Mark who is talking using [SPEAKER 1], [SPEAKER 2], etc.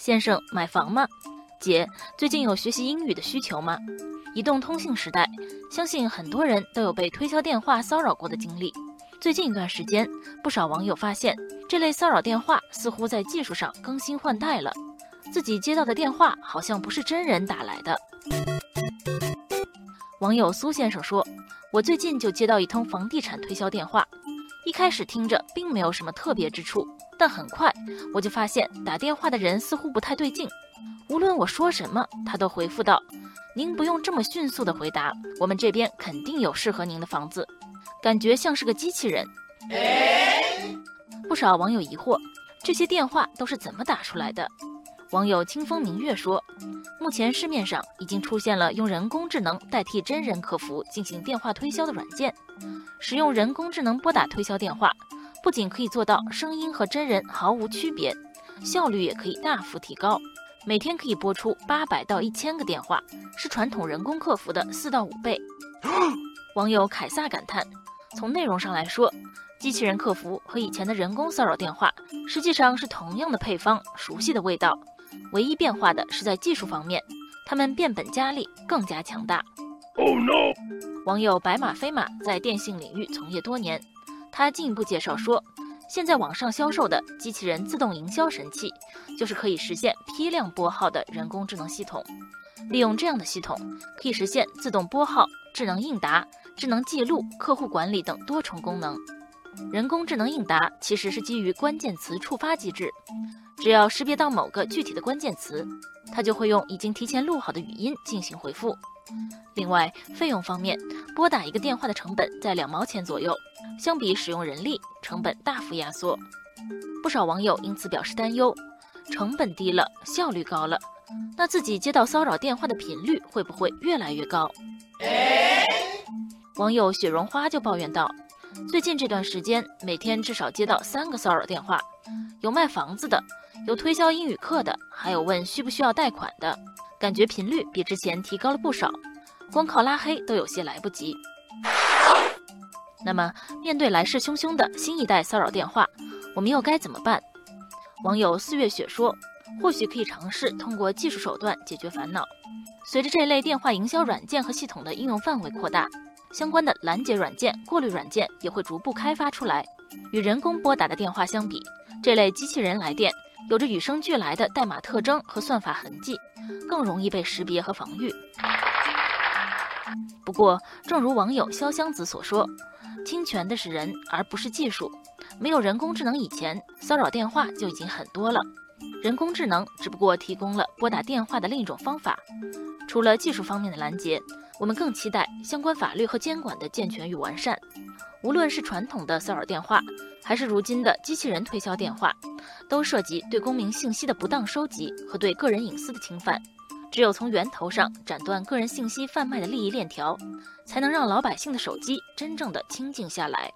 [SPEAKER 1] 先生，买房吗？姐，最近有学习英语的需求吗？移动通信时代，相信很多人都有被推销电话骚扰过的经历。最近一段时间，不少网友发现这类骚扰电话似乎在技术上更新换代了，自己接到的电话好像不是真人打来的。网友苏先生说：“我最近就接到一通房地产推销电话，一开始听着并没有什么特别之处，但很快我就发现打电话的人似乎不太对劲。无论我说什么，他都回复道。”您不用这么迅速的回答，我们这边肯定有适合您的房子，感觉像是个机器人。不少网友疑惑，这些电话都是怎么打出来的？网友清风明月说，目前市面上已经出现了用人工智能代替真人客服进行电话推销的软件，使用人工智能拨打推销电话，不仅可以做到声音和真人毫无区别，效率也可以大幅提高。每天可以拨出八百到一千个电话，是传统人工客服的四到五倍。网友凯撒感叹：从内容上来说，机器人客服和以前的人工骚扰电话实际上是同样的配方，熟悉的味道。唯一变化的是在技术方面，他们变本加厉，更加强大。Oh no！网友白马飞马在电信领域从业多年，他进一步介绍说。现在网上销售的机器人自动营销神器，就是可以实现批量拨号的人工智能系统。利用这样的系统，可以实现自动拨号、智能应答、智能记录、客户管理等多重功能。人工智能应答其实是基于关键词触发机制，只要识别到某个具体的关键词，它就会用已经提前录好的语音进行回复。另外，费用方面，拨打一个电话的成本在两毛钱左右，相比使用人力，成本大幅压缩。不少网友因此表示担忧：成本低了，效率高了，那自己接到骚扰电话的频率会不会越来越高？网友雪绒花就抱怨道：“最近这段时间，每天至少接到三个骚扰电话，有卖房子的，有推销英语课的，还有问需不需要贷款的。”感觉频率比之前提高了不少，光靠拉黑都有些来不及。那么，面对来势汹汹的新一代骚扰电话，我们又该怎么办？网友四月雪说：“或许可以尝试通过技术手段解决烦恼。随着这类电话营销软件和系统的应用范围扩大，相关的拦截软件、过滤软件也会逐步开发出来。与人工拨打的电话相比，这类机器人来电。”有着与生俱来的代码特征和算法痕迹，更容易被识别和防御。不过，正如网友潇湘子所说，侵权的是人，而不是技术。没有人工智能以前，骚扰电话就已经很多了。人工智能只不过提供了拨打电话的另一种方法。除了技术方面的拦截，我们更期待相关法律和监管的健全与完善。无论是传统的骚扰电话，还是如今的机器人推销电话，都涉及对公民信息的不当收集和对个人隐私的侵犯。只有从源头上斩断个人信息贩卖的利益链条，才能让老百姓的手机真正的清静下来。